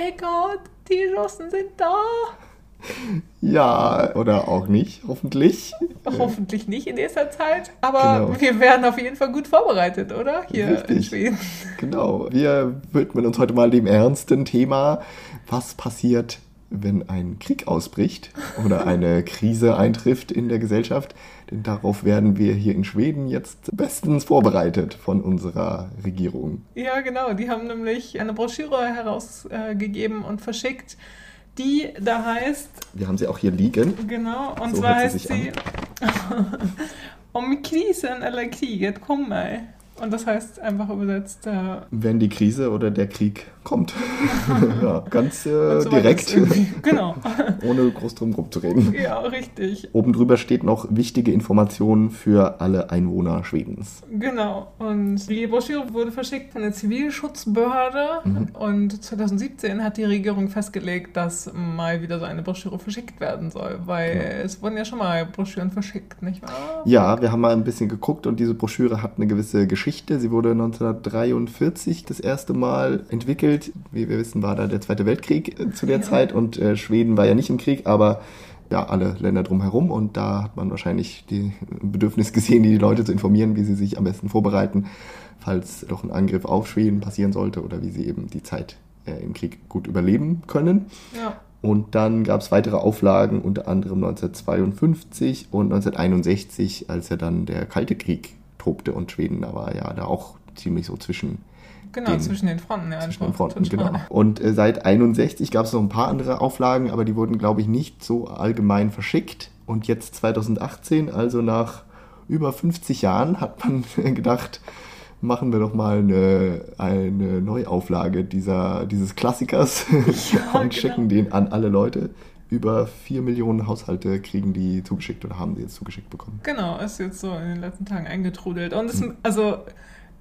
ey Gott, die Russen sind da. Ja, oder auch nicht, hoffentlich. Hoffentlich nicht in dieser Zeit, aber genau. wir werden auf jeden Fall gut vorbereitet, oder? Hier Richtig. in Schweden. Genau. Wir widmen uns heute mal dem ernsten Thema, was passiert, wenn ein Krieg ausbricht oder eine Krise eintrifft in der Gesellschaft. Denn darauf werden wir hier in Schweden jetzt bestens vorbereitet von unserer Regierung. Ja, genau. Die haben nämlich eine Broschüre herausgegeben und verschickt die da heißt. Wir haben sie auch hier liegen. Genau, und so zwar heißt sie Om krisen eller kriget kommer. Und das heißt einfach übersetzt. Äh, Wenn die Krise oder der Krieg kommt. ja, ganz äh, so direkt. Genau. Ohne groß drum rumzureden. Ja, richtig. Oben drüber steht noch wichtige Informationen für alle Einwohner Schwedens. Genau. Und die Broschüre wurde verschickt von der Zivilschutzbehörde. Mhm. Und 2017 hat die Regierung festgelegt, dass mal wieder so eine Broschüre verschickt werden soll. Weil genau. es wurden ja schon mal Broschüren verschickt, nicht wahr? Ja, wir haben mal ein bisschen geguckt und diese Broschüre hat eine gewisse Geschichte. Sie wurde 1943 das erste Mal entwickelt entwickelt. Wie wir wissen, war da der Zweite Weltkrieg äh, zu der ja. Zeit und äh, Schweden war ja nicht im Krieg, aber ja, alle Länder drumherum und da hat man wahrscheinlich die Bedürfnis gesehen, die Leute zu informieren, wie sie sich am besten vorbereiten, falls doch ein Angriff auf Schweden passieren sollte oder wie sie eben die Zeit äh, im Krieg gut überleben können. Ja. Und dann gab es weitere Auflagen, unter anderem 1952 und 1961, als ja dann der Kalte Krieg tobte und Schweden da war ja da auch ziemlich so zwischen Genau, den, zwischen den Fronten. Ja, zwischen den Fronten, genau. Und äh, seit 61 gab es noch ein paar andere Auflagen, aber die wurden, glaube ich, nicht so allgemein verschickt. Und jetzt 2018, also nach über 50 Jahren, hat man gedacht, machen wir doch mal eine, eine Neuauflage dieser, dieses Klassikers ja, und schicken genau. den an alle Leute. Über 4 Millionen Haushalte kriegen die zugeschickt oder haben sie jetzt zugeschickt bekommen. Genau, ist jetzt so in den letzten Tagen eingetrudelt. Und es, hm. also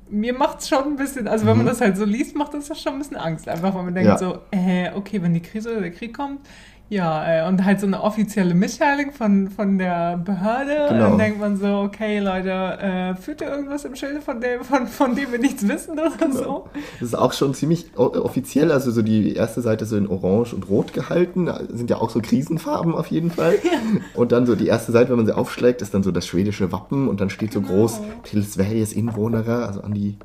mir macht es schon ein bisschen, also wenn man mhm. das halt so liest, macht das schon ein bisschen Angst. Einfach, weil man denkt ja. so, äh, okay, wenn die Krise oder der Krieg kommt, ja, äh, und halt so eine offizielle Mitteilung von, von der Behörde. Genau. dann denkt man so, okay, Leute, äh, führt ihr irgendwas im Schilde, von dem, von, von dem wir nichts wissen oder genau. so? Das ist auch schon ziemlich offiziell, also so die erste Seite so in Orange und Rot gehalten. Sind ja auch so Krisenfarben auf jeden Fall. Ja. Und dann so die erste Seite, wenn man sie aufschlägt, ist dann so das schwedische Wappen und dann steht so genau. groß Till Sveriges Inwohner, also an die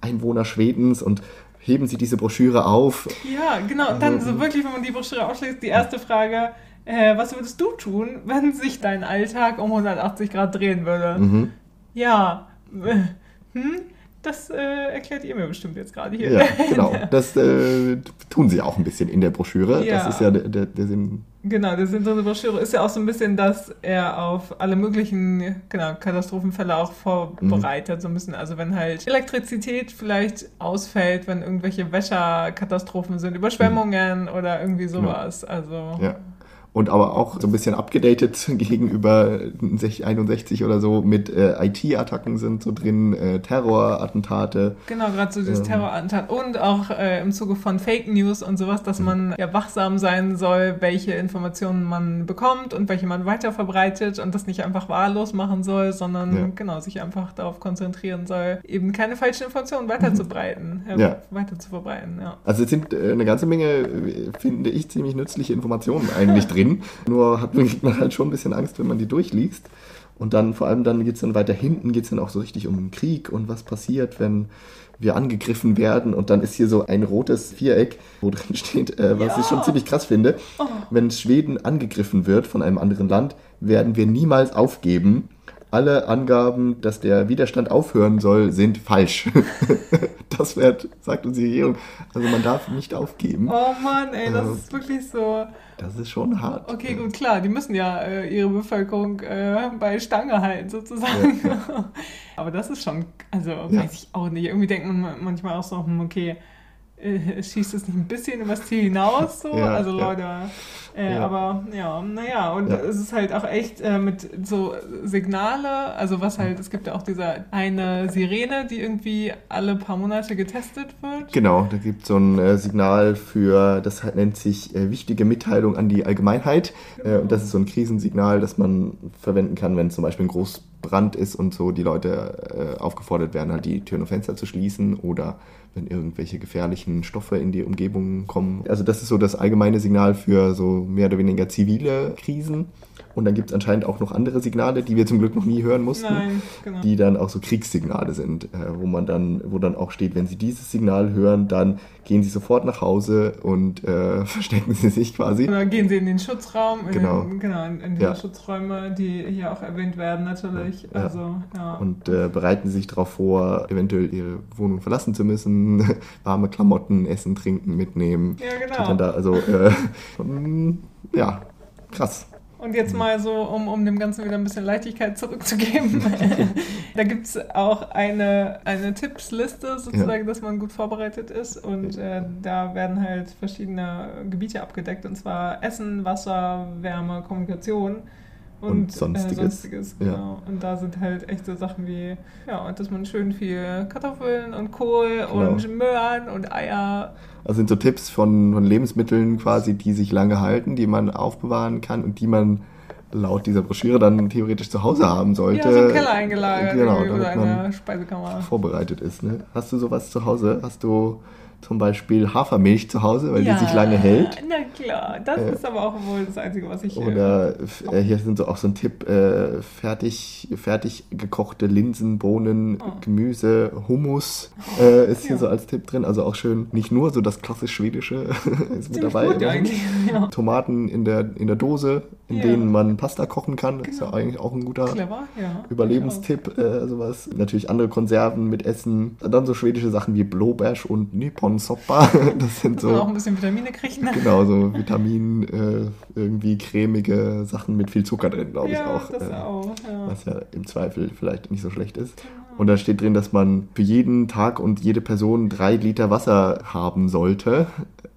Einwohner Schwedens und heben Sie diese Broschüre auf. Ja, genau. Und dann so wirklich, wenn man die Broschüre aufschlägt, die erste Frage, äh, was würdest du tun, wenn sich dein Alltag um 180 Grad drehen würde? Mhm. Ja, hm? Das äh, erklärt ihr mir bestimmt jetzt gerade hier. Ja, genau. Das äh, tun sie auch ein bisschen in der Broschüre. Ja. Das ist ja der, der, der Sinn. Genau, der Sinn der Broschüre ist ja auch so ein bisschen, dass er auf alle möglichen genau, Katastrophenfälle auch vorbereitet. Mhm. So ein bisschen, also wenn halt Elektrizität vielleicht ausfällt, wenn irgendwelche Wäscherkatastrophen sind, Überschwemmungen mhm. oder irgendwie sowas. Ja. Also. Ja und aber auch so ein bisschen abgedatet gegenüber 61 oder so mit äh, IT-Attacken sind so drin, äh, Terrorattentate. Genau, gerade so dieses ähm. Terrorattentat und auch äh, im Zuge von Fake News und sowas, dass mhm. man ja wachsam sein soll, welche Informationen man bekommt und welche man weiter verbreitet und das nicht einfach wahllos machen soll, sondern ja. genau sich einfach darauf konzentrieren soll, eben keine falschen Informationen weiterzubreiten, mhm. ja. weiter zu verbreiten. Ja. Also es sind äh, eine ganze Menge, finde ich, ziemlich nützliche Informationen eigentlich drin drin. Nur hat, kriegt man halt schon ein bisschen Angst, wenn man die durchliest. Und dann vor allem dann geht es dann weiter hinten, geht es dann auch so richtig um den Krieg und was passiert, wenn wir angegriffen werden. Und dann ist hier so ein rotes Viereck, wo drin steht, äh, was ja. ich schon ziemlich krass finde. Oh. Wenn Schweden angegriffen wird von einem anderen Land, werden wir niemals aufgeben alle Angaben, dass der Widerstand aufhören soll, sind falsch. das wird, sagt uns die Regierung. Also man darf nicht aufgeben. Oh Mann, ey, das äh, ist wirklich so. Das ist schon hart. Okay, gut, klar, die müssen ja äh, ihre Bevölkerung äh, bei Stange halten, sozusagen. Ja. Aber das ist schon, also ja. weiß ich auch nicht. Irgendwie denkt man manchmal auch so, hm, okay, äh, schießt es nicht ein bisschen übers Ziel hinaus? So? Ja, also Leute. Äh, ja. Aber ja, naja, und ja. es ist halt auch echt äh, mit so Signale, also was halt, es gibt ja auch diese eine Sirene, die irgendwie alle paar Monate getestet wird. Genau, da gibt es so ein äh, Signal für, das halt nennt sich äh, wichtige Mitteilung an die Allgemeinheit. Genau. und das ist so ein Krisensignal, das man verwenden kann, wenn zum Beispiel ein Großbrand ist und so die Leute äh, aufgefordert werden, halt die Türen und Fenster zu schließen oder wenn irgendwelche gefährlichen Stoffe in die Umgebung kommen. Also das ist so das allgemeine Signal für so mehr oder weniger zivile Krisen. Und dann gibt es anscheinend auch noch andere Signale, die wir zum Glück noch nie hören mussten, Nein, genau. die dann auch so Kriegssignale sind, äh, wo man dann, wo dann auch steht, wenn Sie dieses Signal hören, dann gehen Sie sofort nach Hause und äh, verstecken Sie sich quasi. Oder gehen Sie in den Schutzraum, in genau, den, genau in, in die ja. Schutzräume, die hier auch erwähnt werden natürlich. Ja. Also, ja. Und äh, bereiten Sie sich darauf vor, eventuell Ihre Wohnung verlassen zu müssen, warme Klamotten, Essen, Trinken mitnehmen. Ja, genau. Da, also, äh, ja, krass. Und jetzt mal so, um, um dem Ganzen wieder ein bisschen Leichtigkeit zurückzugeben. da gibt es auch eine, eine Tippsliste, sozusagen, ja. dass man gut vorbereitet ist. Und äh, da werden halt verschiedene Gebiete abgedeckt. Und zwar Essen, Wasser, Wärme, Kommunikation. Und, und sonstiges. Äh, sonstiges genau. Ja. Und da sind halt echte Sachen wie, ja, dass man schön viel Kartoffeln und Kohl genau. und Möhren und Eier das sind so Tipps von, von Lebensmitteln quasi, die sich lange halten, die man aufbewahren kann und die man laut dieser Broschüre dann theoretisch zu Hause haben sollte. Ja, so im Keller eingelagert genau, oder in der Speisekammer. Vorbereitet ist. Ne? Hast du sowas zu Hause? Hast du zum Beispiel Hafermilch zu Hause, weil ja, die sich lange hält. Na klar, das äh, ist aber auch wohl das Einzige, was ich. Oder äh, hier sind so auch so ein Tipp: äh, fertig, fertig gekochte Linsen, Bohnen, oh. Gemüse, Hummus äh, ist hier ja. so als Tipp drin. Also auch schön, nicht nur so das klassisch Schwedische ist mit dabei. Gut eigentlich, ja. Tomaten in der, in der Dose, in denen man Pasta kochen kann. Genau. Ist ja genau. eigentlich auch ein guter Clever, Überlebenstipp. Äh, sowas. Natürlich andere Konserven mit Essen. Dann so schwedische Sachen wie Blåbärs und Nippon Soppa. Das sind so. auch ein bisschen Vitamine kriegt, ne? Genau, so Vitamin, äh, irgendwie cremige Sachen mit viel Zucker drin, glaube ja, ich auch. Das äh, auch ja. Was ja im Zweifel vielleicht nicht so schlecht ist. Genau. Und da steht drin, dass man für jeden Tag und jede Person drei Liter Wasser haben sollte.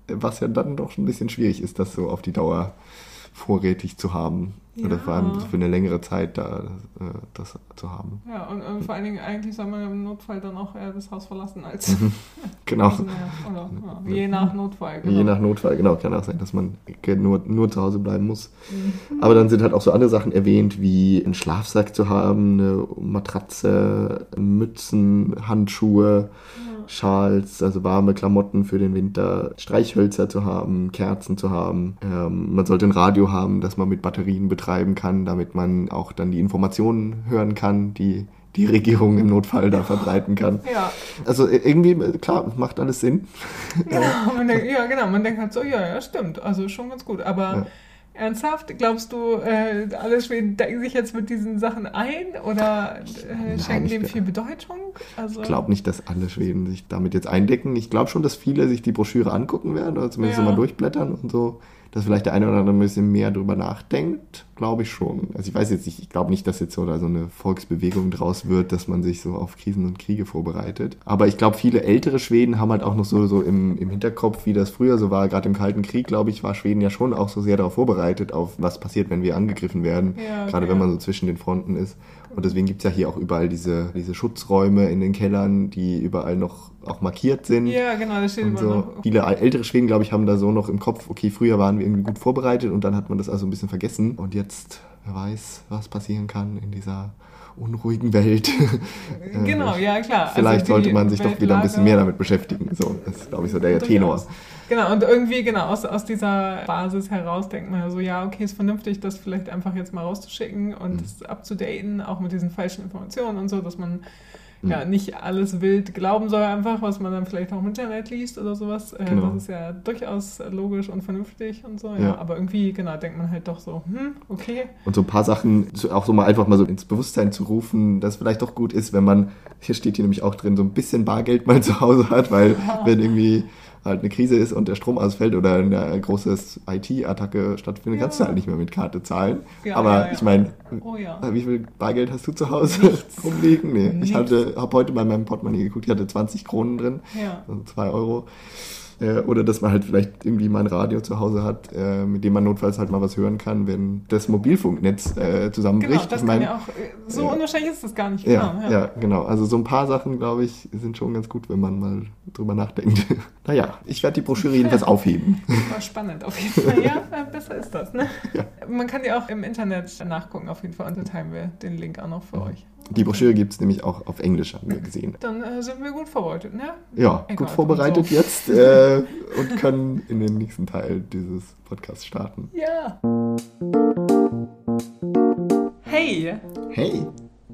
Was ja dann doch schon ein bisschen schwierig ist, das so auf die Dauer vorrätig zu haben. Ja. Oder vor allem für eine längere Zeit da äh, das zu haben. Ja, und, und, vor allen Dingen eigentlich soll man im Notfall dann auch eher das Haus verlassen als. Mhm. genau. Also, oder, ja, je nach Notfall. Genau. Je nach Notfall, genau. Kann auch sein, dass man nur, nur zu Hause bleiben muss. Mhm. Aber dann sind halt auch so andere Sachen erwähnt, wie einen Schlafsack zu haben, eine Matratze, Mützen, Handschuhe. Ja Schals, also warme Klamotten für den Winter, Streichhölzer zu haben, Kerzen zu haben. Ähm, man sollte ein Radio haben, das man mit Batterien betreiben kann, damit man auch dann die Informationen hören kann, die die Regierung im Notfall da verbreiten kann. Ja. Also irgendwie, klar, macht alles Sinn. Genau, denkt, ja, genau, man denkt halt so, ja, ja, stimmt, also schon ganz gut, aber ja. Ernsthaft? Glaubst du, äh, alle Schweden denken sich jetzt mit diesen Sachen ein oder äh, schenken dem viel Bedeutung? Also ich glaube nicht, dass alle Schweden sich damit jetzt eindecken. Ich glaube schon, dass viele sich die Broschüre angucken werden oder zumindest ja. mal durchblättern und so dass vielleicht der eine oder andere ein bisschen mehr drüber nachdenkt, glaube ich schon. Also ich weiß jetzt nicht, ich glaube nicht, dass jetzt so, so eine Volksbewegung draus wird, dass man sich so auf Krisen und Kriege vorbereitet. Aber ich glaube, viele ältere Schweden haben halt auch noch so, so im, im Hinterkopf, wie das früher so war. Gerade im Kalten Krieg, glaube ich, war Schweden ja schon auch so sehr darauf vorbereitet, auf was passiert, wenn wir angegriffen werden. Ja, okay. Gerade wenn man so zwischen den Fronten ist. Und deswegen gibt es ja hier auch überall diese, diese Schutzräume in den Kellern, die überall noch auch markiert sind. Ja, genau, das steht immer so. noch. Viele ältere Schweden, glaube ich, haben da so noch im Kopf, okay, früher waren wir irgendwie gut vorbereitet und dann hat man das also ein bisschen vergessen. Und jetzt, wer weiß, was passieren kann in dieser unruhigen Welt. genau, ja klar. Also Vielleicht also sollte man sich Weltlage doch wieder ein bisschen mehr damit beschäftigen. So, das ist, glaube ich, so der Tenor. Genau, und irgendwie, genau, aus, aus dieser Basis heraus denkt man ja so, ja, okay, ist vernünftig, das vielleicht einfach jetzt mal rauszuschicken und mhm. das abzudaten, auch mit diesen falschen Informationen und so, dass man ja, mhm. nicht alles wild glauben soll, einfach, was man dann vielleicht auch im Internet liest oder sowas. Äh, genau. Das ist ja durchaus logisch und vernünftig und so, ja. ja. Aber irgendwie, genau, denkt man halt doch so, hm, okay. Und so ein paar Sachen auch so mal einfach mal so ins Bewusstsein zu rufen, dass vielleicht doch gut ist, wenn man, hier steht hier nämlich auch drin, so ein bisschen Bargeld mal zu Hause hat, weil ja. wenn irgendwie halt eine Krise ist und der Strom ausfällt oder eine große IT-Attacke stattfindet, ja. kannst du halt nicht mehr mit Karte zahlen. Ja, Aber ja, ich meine, oh, wie viel Bargeld hast du zu Hause rumliegen? Nee, Nichts. ich habe heute bei meinem Portemonnaie geguckt, ich hatte 20 Kronen drin, also 2 Euro. Äh, oder dass man halt vielleicht irgendwie mal ein Radio zu Hause hat, äh, mit dem man notfalls halt mal was hören kann, wenn das Mobilfunknetz äh, zusammenbricht. Genau, das ich mein, kann ja auch, äh, so ja. unwahrscheinlich ist das gar nicht. ja, Genau, ja. genau. Also so ein paar Sachen, glaube ich, sind schon ganz gut, wenn man mal drüber nachdenkt. naja, ich werde die Broschüre jedenfalls aufheben. War spannend auf jeden Fall. Ja, äh, besser ist das, ne? Ja. Man kann die auch im Internet nachgucken, auf jeden Fall. Und dann teilen wir den Link auch noch für euch. Die Broschüre gibt es nämlich auch auf Englisch, haben wir gesehen. Dann äh, sind wir gut vorbereitet, ne? Ja, Egal, gut vorbereitet so. jetzt äh, und können in den nächsten Teil dieses Podcasts starten. Ja. Hej! Hey,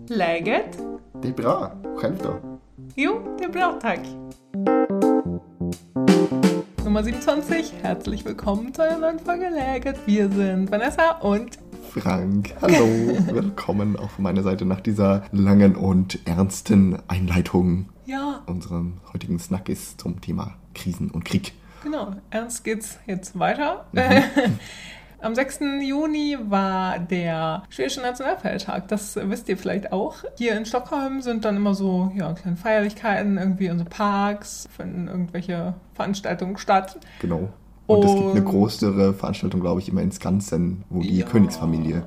Läget? det är bra. Själv då? Jo, det är bra, tack. Nummer 27, herzlich willkommen zu einer neuen Folge Läget. Wir sind Vanessa und Frank, hallo. Willkommen auch von meiner Seite nach dieser langen und ernsten Einleitung ja, unserem heutigen Snackis zum Thema Krisen und Krieg. genau, ernst geht's jetzt weiter. Mhm. Am 6. Juni war der schwedische Nationalfeiertag. Das wisst ihr vielleicht auch. Hier in Stockholm sind dann immer so ja, kleine Feierlichkeiten, irgendwie in so Parks, finden irgendwelche Veranstaltungen statt. Genau. Und es gibt eine Und- größere Veranstaltung, glaube ich, immer in Skansen, wo die Ja. Königsfamilie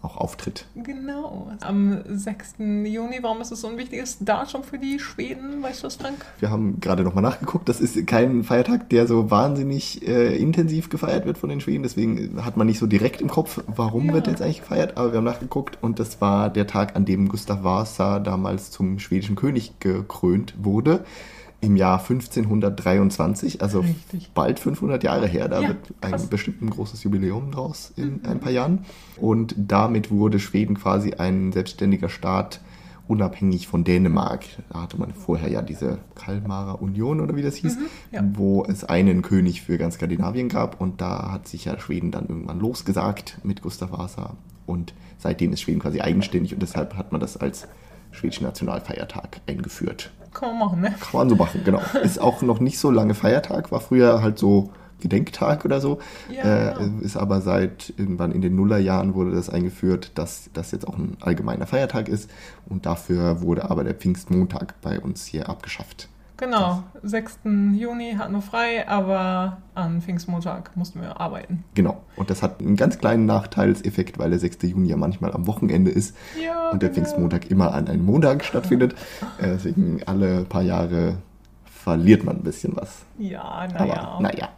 auch auftritt. Genau. Am 6. Juni, warum ist es so ein wichtiges Datum für die Schweden? Weißt du das, Frank? Wir haben gerade nochmal nachgeguckt. Das ist kein Feiertag, der so wahnsinnig äh, intensiv gefeiert wird von den Schweden. Deswegen hat man nicht so direkt im Kopf, warum Ja. wird jetzt eigentlich gefeiert. Aber wir haben nachgeguckt und das war der Tag, an dem Gustav Vasa damals zum schwedischen König gekrönt wurde. Im Jahr 1523, also Richtig. bald 500 Jahre her. Da Ja, wird ein krass. bestimmt ein großes Jubiläum draus in ein paar Jahren. Und damit wurde Schweden quasi ein selbstständiger Staat, unabhängig von Dänemark. Da hatte man vorher ja diese Kalmarer Union oder wie das hieß, Mhm, ja. wo es einen König für ganz Skandinavien gab. Und da hat sich ja Schweden dann irgendwann losgesagt mit Gustav Vasa. Und seitdem ist Schweden quasi eigenständig und deshalb hat man das als schwedischen Nationalfeiertag eingeführt. Kann man machen, ne? Kann man so machen, genau. Ist auch noch nicht so lange Feiertag, war früher halt so Gedenktag oder so. Ja, äh, genau. Ist aber seit irgendwann in den Nullerjahren wurde das eingeführt, dass das jetzt auch ein allgemeiner Feiertag ist. Und dafür wurde aber der Pfingstmontag bei uns hier abgeschafft. Genau. 6. Juni hatten wir frei, aber an Pfingstmontag mussten wir arbeiten. Genau. Und das hat einen ganz kleinen Nachteilseffekt, weil der 6. Juni ja manchmal am Wochenende ist Ja, und der genau. Pfingstmontag immer an einem Montag stattfindet. Äh, deswegen alle paar Jahre verliert man ein bisschen was. Ja, Aber naja.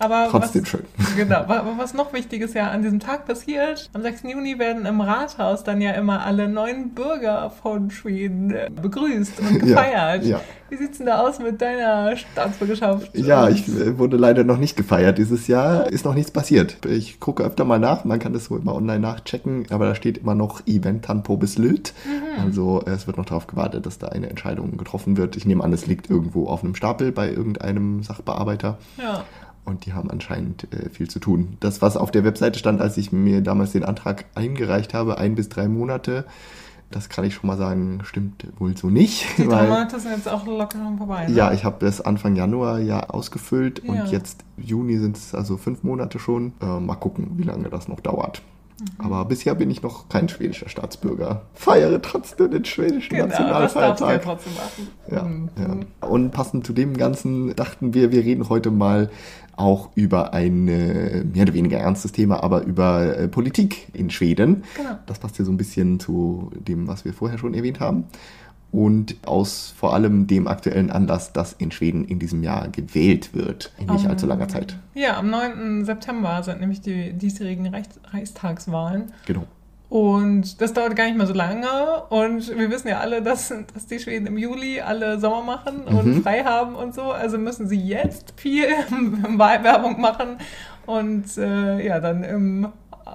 Aber trotzdem was, schön. Genau, wa- was noch wichtig ist ja an diesem Tag passiert, am 6. Juni werden im Rathaus dann ja immer alle neuen Bürger von Schweden begrüßt und Ja, gefeiert. ja. Wie sieht's denn da aus mit deiner Staatsbürgerschaft? Ja, ich wurde leider noch nicht gefeiert dieses Jahr. Ist noch nichts passiert. Ich gucke öfter mal nach. Man kann das so immer online nachchecken. Aber da steht immer noch Eventan på beslut. Mhm. Also es wird noch darauf gewartet, dass da eine Entscheidung getroffen wird. Ich nehme an, es liegt irgendwo auf einem Stapel bei irgendeinem Sachbearbeiter. Ja. Und die haben anscheinend äh, viel zu tun. Das, was auf der Webseite stand, als ich mir damals den Antrag eingereicht habe, ein bis drei Monate, das kann ich schon mal sagen, stimmt wohl so nicht. Die drei Monate sind jetzt auch locker schon vorbei. Ne? ja, ich habe das Anfang Januar ja ausgefüllt Ja. und jetzt Juni sind es also fünf Monate schon. Äh, mal gucken, wie lange das noch dauert. Mhm. Aber bisher bin ich noch kein schwedischer Staatsbürger. Feiere trotzdem den schwedischen Genau, das darfst du ja Nationalfeiertag. trotzdem machen. Ja, Mhm. ja. Und passend zu dem Ganzen dachten wir, wir reden heute mal auch über ein äh, mehr oder weniger ernstes Thema, aber über äh, Politik in Schweden. Genau. Das passt ja so ein bisschen zu dem, was wir vorher schon erwähnt haben. Und aus vor allem dem aktuellen Anlass, dass in Schweden in diesem Jahr gewählt wird, in nicht Ähm, allzu langer Zeit. Ja, am 9. September sind nämlich die diesjährigen Reichs Reichstagswahlen. Genau. Und das dauert gar nicht mehr so lange. Und wir wissen ja alle, dass, dass die Schweden im Juli alle Sommer machen und Mhm. frei haben und so. Also müssen sie jetzt viel Wahlwerbung machen. Und äh, ja, dann im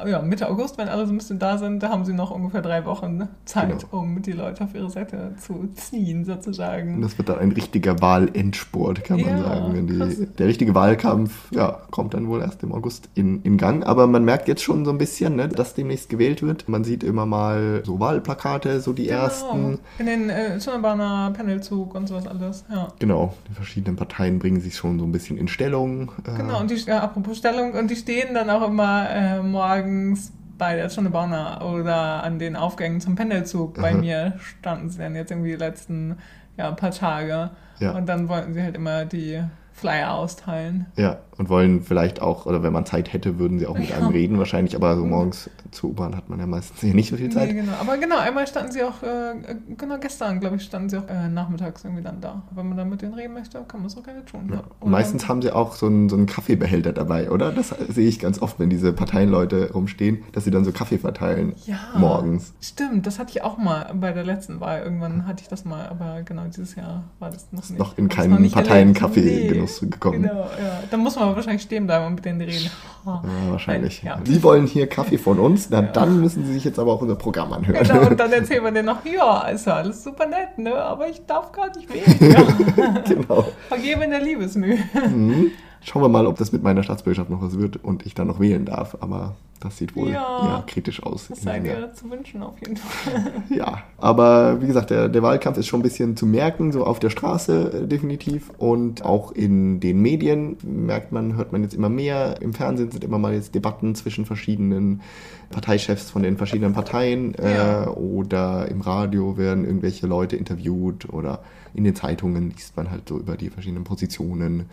ja, Mitte August, wenn alle so ein bisschen da sind, da haben sie noch ungefähr drei Wochen Zeit, Genau. um die Leute auf ihre Seite zu ziehen, sozusagen. Und das wird dann ein richtiger Wahlendsport, kann man Ja, sagen. Wenn krass. die, der richtige Wahlkampf ja, kommt dann wohl erst im August in, in Gang. Aber man merkt jetzt schon so ein bisschen, ne, dass demnächst gewählt wird. Man sieht immer mal so Wahlplakate, so die ersten. Genau. In den äh, Tunnelbahner, Pendelzug und sowas alles, ja. Genau, die verschiedenen Parteien bringen sich schon so ein bisschen in Stellung. Äh, Genau, und die, ja, apropos Stellung, und die stehen dann auch immer äh, morgens bei der Schonebauner oder an den Aufgängen zum Pendelzug. Bei Aha. mir standen sie dann jetzt irgendwie die letzten ja, paar Tage. Ja. Und dann wollten sie halt immer die Flyer austeilen. Ja, und wollen vielleicht auch, oder wenn man Zeit hätte, würden sie auch mit Ja. einem reden wahrscheinlich, aber so morgens zur U-Bahn hat man ja meistens nicht so viel Zeit. Nee, genau. Aber genau, einmal standen sie auch, äh, genau gestern, glaube ich, standen sie auch äh, nachmittags irgendwie dann da. Wenn man dann mit denen reden möchte, kann man es auch gerne tun. Ja. Meistens haben sie auch so einen, so einen Kaffeebehälter dabei, oder? Das sehe ich ganz oft, wenn diese Parteienleute rumstehen, dass sie dann so Kaffee verteilen ja, morgens. Stimmt, das hatte ich auch mal bei der letzten Wahl. Irgendwann hatte ich das mal, aber genau dieses Jahr war das noch nicht. noch in keinen nicht erlebt. Parteienkaffeegenuss gekommen. Genau, ja. Dann muss man wahrscheinlich stehen bleiben und mit denen reden. Ja, wahrscheinlich. Ja. Sie wollen hier Kaffee von uns, na Ja. dann müssen Sie sich jetzt aber auch unser Programm anhören. Genau, und dann erzählt man denen noch, ja, ist ja alles super nett, ne? Aber ich darf gar nicht wählen. Ja. genau. Vergeben in der Liebesmühe. Mhm. Schauen wir mal, ob das mit meiner Staatsbürgerschaft noch was wird und ich dann noch wählen darf. Aber das sieht wohl Ja. eher kritisch aus. Das sei dir zu wünschen, auf jeden Fall. Ja, aber wie gesagt, der, der Wahlkampf ist schon ein bisschen zu merken, so auf der Straße äh, definitiv. Und auch in den Medien merkt man, hört man jetzt immer mehr. Im Fernsehen sind immer mal jetzt Debatten zwischen verschiedenen Parteichefs von den verschiedenen Parteien. Ja. Äh, oder im Radio werden irgendwelche Leute interviewt oder in den Zeitungen liest man halt so über die verschiedenen Positionen.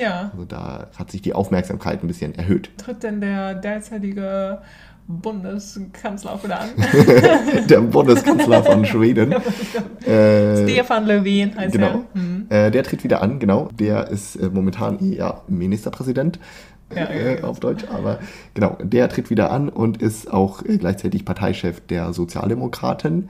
Ja. Also da hat sich die Aufmerksamkeit ein bisschen erhöht. Tritt denn der derzeitige Bundeskanzler auch wieder an? der Bundeskanzler von Schweden. Äh, Stefan Löfven heißt Genau. er. Hm. Äh, der tritt wieder an, genau. Der ist äh, momentan ja Ministerpräsident Ja, äh, auf Deutsch, aber genau, der tritt wieder an und ist auch äh, gleichzeitig Parteichef der Sozialdemokraten,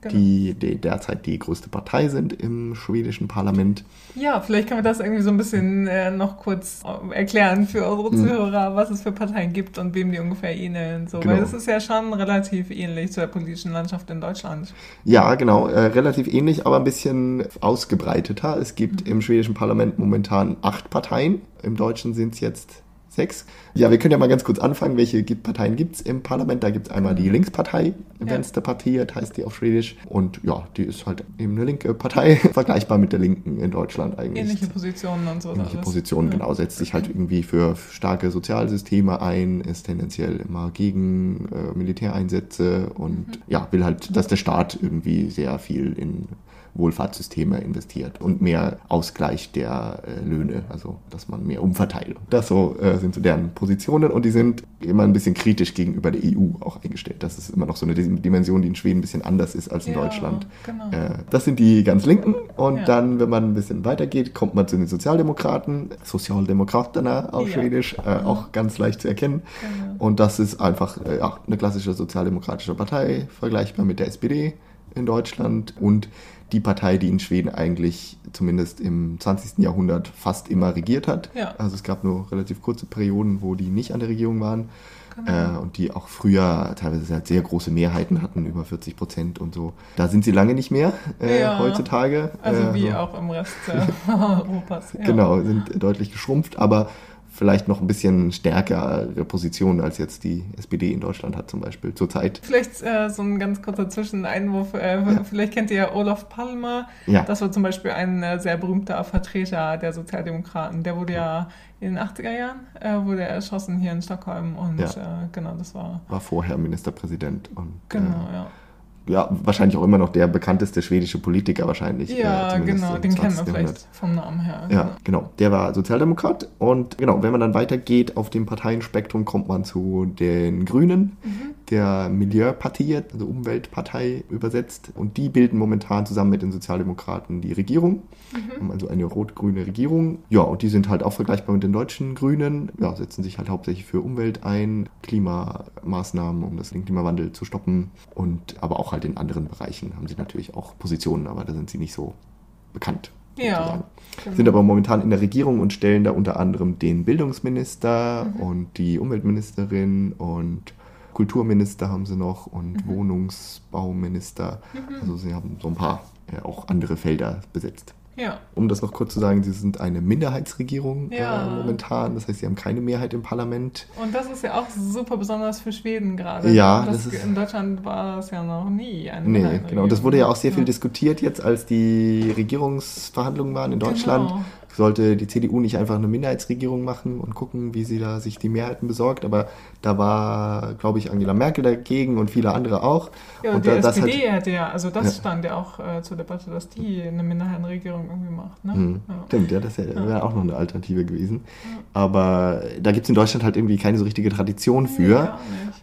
genau. die, die derzeit die größte Partei sind im schwedischen Parlament. Ja, vielleicht können wir das irgendwie so ein bisschen äh, noch kurz äh, erklären für unsere Mhm. Zuhörer, was es für Parteien gibt und wem die ungefähr ähneln. So, Genau. Weil das ist ja schon relativ ähnlich zur politischen Landschaft in Deutschland. Ja, genau, äh, relativ ähnlich, aber ein bisschen ausgebreiteter. Es gibt Mhm. im schwedischen Parlament momentan acht Parteien, im deutschen sind es jetzt sechs. Ja, wir können ja mal ganz kurz anfangen, welche Parteien gibt es im Parlament. Da gibt es einmal die Linkspartei, Ja. Vänsterpartiet heißt die auf Schwedisch. Und ja, die ist halt eben eine linke Partei, vergleichbar mit der Linken in Deutschland eigentlich. Ähnliche Positionen und so. Ähnliche alles. Position, Ja. genau, setzt sich halt irgendwie für starke Sozialsysteme ein, ist tendenziell immer gegen äh, Militäreinsätze und Mhm. ja, will halt, dass der Staat irgendwie sehr viel in Wohlfahrtssysteme investiert und mehr Ausgleich der äh, Löhne, also dass man mehr umverteilt. Das so äh, sind so deren Positionen und die sind immer ein bisschen kritisch gegenüber der EU auch eingestellt. Das ist immer noch so eine Dimension, die in Schweden ein bisschen anders ist als in Ja, Deutschland. genau. Äh, das sind die ganz Linken und Ja. dann, wenn man ein bisschen weitergeht, kommt man zu den Sozialdemokraten, Sozialdemokraterna auf Ja. Schwedisch, äh, auch ganz leicht zu erkennen. Genau. Und das ist einfach äh, eine klassische sozialdemokratische Partei, vergleichbar mit der SPD in Deutschland und die Partei, die in Schweden eigentlich zumindest im 20. Jahrhundert fast immer regiert hat. Ja. Also es gab nur relativ kurze Perioden, wo die nicht an der Regierung waren. Genau. Äh, und die auch früher teilweise halt sehr große Mehrheiten hatten, über 40 Prozent und so. Da sind sie lange nicht mehr äh, Ja. heutzutage. Also Äh, wie so. auch im Rest Europas. Ja. Genau, sind deutlich geschrumpft, aber vielleicht noch ein bisschen stärkere Positionen als jetzt die SPD in Deutschland hat zum Beispiel zurzeit. Vielleicht äh, so ein ganz kurzer Zwischeneinwurf. Äh, Vielleicht kennt ihr Olaf Palme. Ja. Das war zum Beispiel ein äh, sehr berühmter Vertreter der Sozialdemokraten. Der wurde ja in den 80er Jahren äh, wurde er erschossen hier in Stockholm. Und Ja. äh, genau, das war. War vorher Ministerpräsident und Genau, äh, ja. Ja, wahrscheinlich auch immer noch der bekannteste schwedische Politiker wahrscheinlich. Ja, äh, genau, den kennen wir 20. vielleicht vom Namen her. Ja, genau. Der war Sozialdemokrat. Und genau, wenn man dann weitergeht auf dem Parteienspektrum, kommt man zu den Grünen, der Milieupartie, also Umweltpartei übersetzt. Und die bilden momentan zusammen mit den Sozialdemokraten die Regierung. Haben also eine rot-grüne Regierung. Ja, und die sind halt auch vergleichbar mit den deutschen Grünen. Ja, setzen sich halt hauptsächlich für Umwelt ein, Klimamaßnahmen, um das den Klimawandel zu stoppen. Und aber auch halt in anderen Bereichen haben sie natürlich auch Positionen, aber da sind sie nicht so bekannt. Ja, genau. Sind aber momentan in der Regierung und stellen da unter anderem den Bildungsminister Mhm. und die Umweltministerin und Kulturminister haben sie noch und Mhm. Wohnungsbauminister. Also sie haben so ein paar äh, auch andere Felder besetzt. Ja, Um das noch kurz zu sagen, sie sind eine Minderheitsregierung Ja. äh, momentan. Das heißt, sie haben keine Mehrheit im Parlament. und das ist ja auch super besonders für Schweden gerade. Ja, das, das ist- in Deutschland war es ja noch nie eine Nee, genau. Und das wurde ja auch sehr viel Ja. diskutiert jetzt, als die Regierungsverhandlungen waren in Deutschland. Genau. Sollte die CDU nicht einfach eine Minderheitsregierung machen und gucken, wie sie da sich die Mehrheiten besorgt. Aber da war, glaube ich, Angela Merkel dagegen und viele andere auch. Ja, und und die da, SPD hat, hätte ja, also das Ja. stand ja auch äh, zur Debatte, dass die eine Minderheitenregierung irgendwie macht. Ne? Hm, Ja. Stimmt, ja, das wäre auch noch eine Alternative gewesen. Aber da gibt es in Deutschland halt irgendwie keine so richtige Tradition für.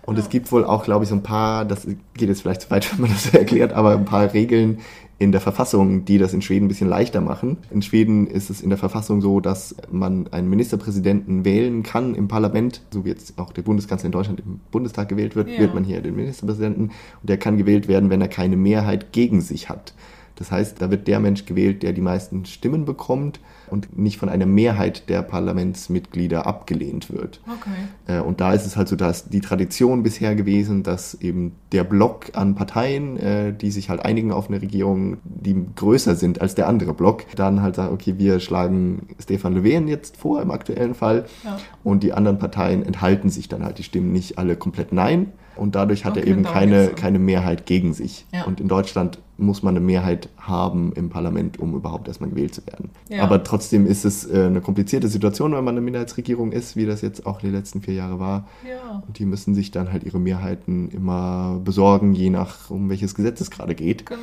Und ja. es gibt wohl auch, glaube ich, so ein paar, das geht jetzt vielleicht zu weit, wenn man das erklärt, aber ein paar Regeln in der Verfassung, die das in Schweden ein bisschen leichter machen. In Schweden ist es in der Verfassung so, dass man einen Ministerpräsidenten wählen kann im Parlament, so wie jetzt auch der Bundeskanzler in Deutschland im Bundestag gewählt wird, Ja. wählt man hier den Ministerpräsidenten und der kann gewählt werden, wenn er keine Mehrheit gegen sich hat. Das heißt, da wird der Mensch gewählt, der die meisten Stimmen bekommt und nicht von einer Mehrheit der Parlamentsmitglieder abgelehnt wird. Okay. Äh, Und da ist es halt so, dass die Tradition bisher gewesen, dass eben der Block an Parteien, äh, die sich halt einigen auf eine Regierung, die größer sind als der andere Block, dann halt sagen, okay, wir schlagen Stefan Löfven jetzt vor im aktuellen Fall Ja. und die anderen Parteien enthalten sich dann halt, die stimmen nicht alle komplett nein und dadurch hat Okay, er eben keine, keine Mehrheit gegen sich. Ja. Und in Deutschland muss man eine Mehrheit haben im Parlament, um überhaupt erstmal gewählt zu werden. Ja. Aber trotzdem ist es äh, eine komplizierte Situation, wenn man eine Minderheitsregierung ist, wie das jetzt auch die letzten vier Jahre war. Ja. Und die müssen sich dann halt ihre Mehrheiten immer besorgen, je nach, um welches Gesetz es gerade geht. Genau.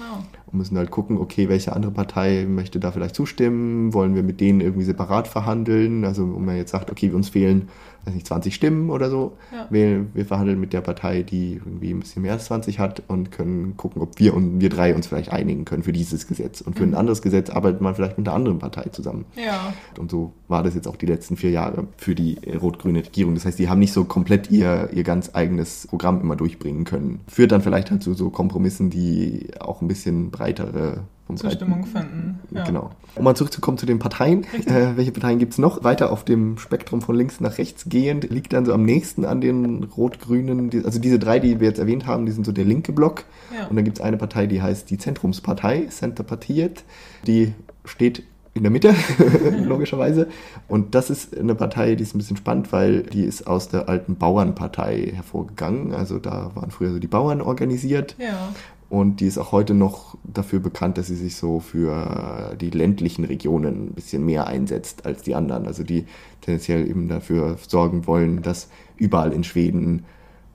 Und müssen halt gucken, okay, welche andere Partei möchte da vielleicht zustimmen? Wollen wir mit denen irgendwie separat verhandeln? Also, wenn man jetzt sagt, okay, uns fehlen, weiß nicht, 20 Stimmen oder so. Ja. Wir, wir verhandeln mit der Partei, die irgendwie ein bisschen mehr als 20 hat und können gucken, ob wir und wir drei uns vielleicht einigen können für dieses Gesetz. Und für ein anderes Gesetz arbeitet man vielleicht mit einer anderen Partei zusammen. Ja. Und so war das jetzt auch die letzten vier Jahre für die rot-grüne Regierung. Das heißt, die haben nicht so komplett ihr, ihr ganz eigenes Programm immer durchbringen können. Führt dann vielleicht halt zu so Kompromissen, die auch ein bisschen breitere Zustimmung finden. Ja. Genau. Um mal zurückzukommen zu den Parteien. Äh, welche Parteien gibt es noch? Weiter auf dem Spektrum von links nach rechts gehend liegt dann so am nächsten an den rot-grünen. die- Also diese drei, die wir jetzt erwähnt haben, die sind so der linke Block. Ja. Und dann gibt es eine Partei, die heißt die Zentrumspartei, Centerpartiet. Die steht in der Mitte, logischerweise. Und das ist eine Partei, die ist ein bisschen spannend, weil die ist aus der alten Bauernpartei hervorgegangen. Also da waren früher so die Bauern organisiert. Ja. Und die ist auch heute noch dafür bekannt, dass sie sich so für die ländlichen Regionen ein bisschen mehr einsetzt als die anderen. Also die tendenziell eben dafür sorgen wollen, dass überall in Schweden